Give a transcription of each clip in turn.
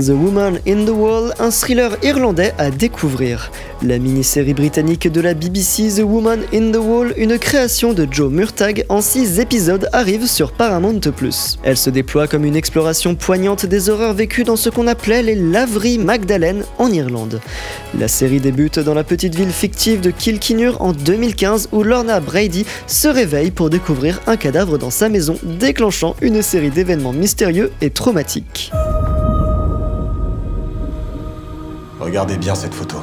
The Woman in the Wall, un thriller irlandais à découvrir. La mini-série britannique de la BBC The Woman in the Wall, une création de Joe Murtagh en 6 épisodes, arrive sur Paramount+. Elle se déploie comme une exploration poignante des horreurs vécues dans ce qu'on appelait les laveries Magdalene en Irlande. La série débute dans la petite ville fictive de Kilkinur en 2015 où Lorna Brady se réveille pour découvrir un cadavre dans sa maison, déclenchant une série d'événements mystérieux et traumatiques. Regardez bien cette photo.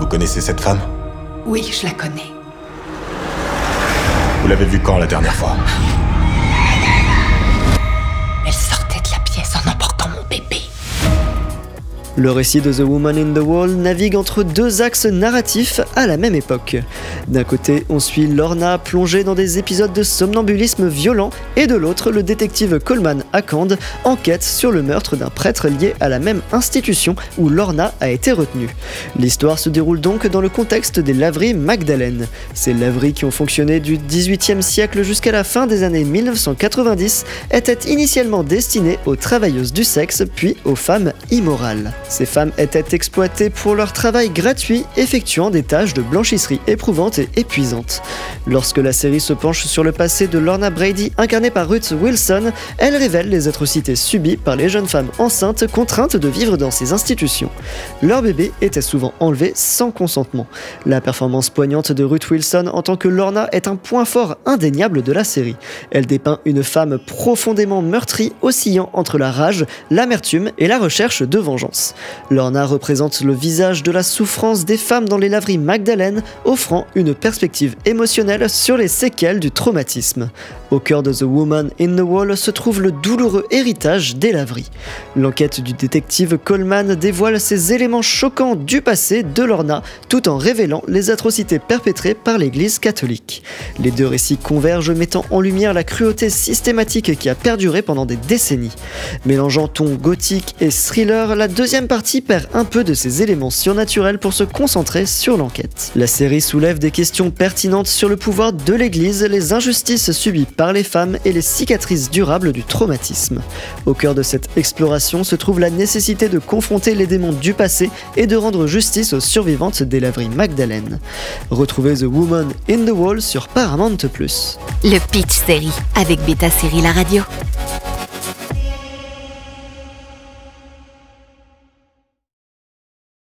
Vous connaissez cette femme? Oui, je la connais. Vous l'avez vue quand la dernière fois? Le récit de The Woman in the Wall navigue entre deux axes narratifs à la même époque. D'un côté, on suit Lorna plongée dans des épisodes de somnambulisme violent, et de l'autre, le détective Coleman Akand enquête sur le meurtre d'un prêtre lié à la même institution où Lorna a été retenue. L'histoire se déroule donc dans le contexte des laveries Magdalene. Ces laveries qui ont fonctionné du XVIIIe siècle jusqu'à la fin des années 1990 étaient initialement destinées aux travailleuses du sexe puis aux femmes immorales. Ces femmes étaient exploitées pour leur travail gratuit, effectuant des tâches de blanchisserie éprouvantes et épuisantes. Lorsque la série se penche sur le passé de Lorna Brady, incarnée par Ruth Wilson, elle révèle les atrocités subies par les jeunes femmes enceintes contraintes de vivre dans ces institutions. Leur bébé était souvent enlevé sans consentement. La performance poignante de Ruth Wilson en tant que Lorna est un point fort indéniable de la série. Elle dépeint une femme profondément meurtrie, oscillant entre la rage, l'amertume et la recherche de vengeance. Lorna représente le visage de la souffrance des femmes dans les laveries Magdalene, offrant une perspective émotionnelle sur les séquelles du traumatisme. Au cœur de The Woman in the Wall se trouve le douloureux héritage des laveries. L'enquête du détective Coleman dévoile ces éléments choquants du passé de Lorna, tout en révélant les atrocités perpétrées par l'Église catholique. Les deux récits convergent, mettant en lumière la cruauté systématique qui a perduré pendant des décennies. Mélangeant ton gothique et thriller, la deuxième partie perd un peu de ses éléments surnaturels pour se concentrer sur l'enquête. La série soulève des questions pertinentes sur le pouvoir de l'Église, les injustices subies par les femmes et les cicatrices durables du traumatisme. Au cœur de cette exploration se trouve la nécessité de confronter les démons du passé et de rendre justice aux survivantes des laveries Magdalene. Retrouvez The Woman in the Wall sur Paramount+. Le Pitch Série avec Beta Série La Radio.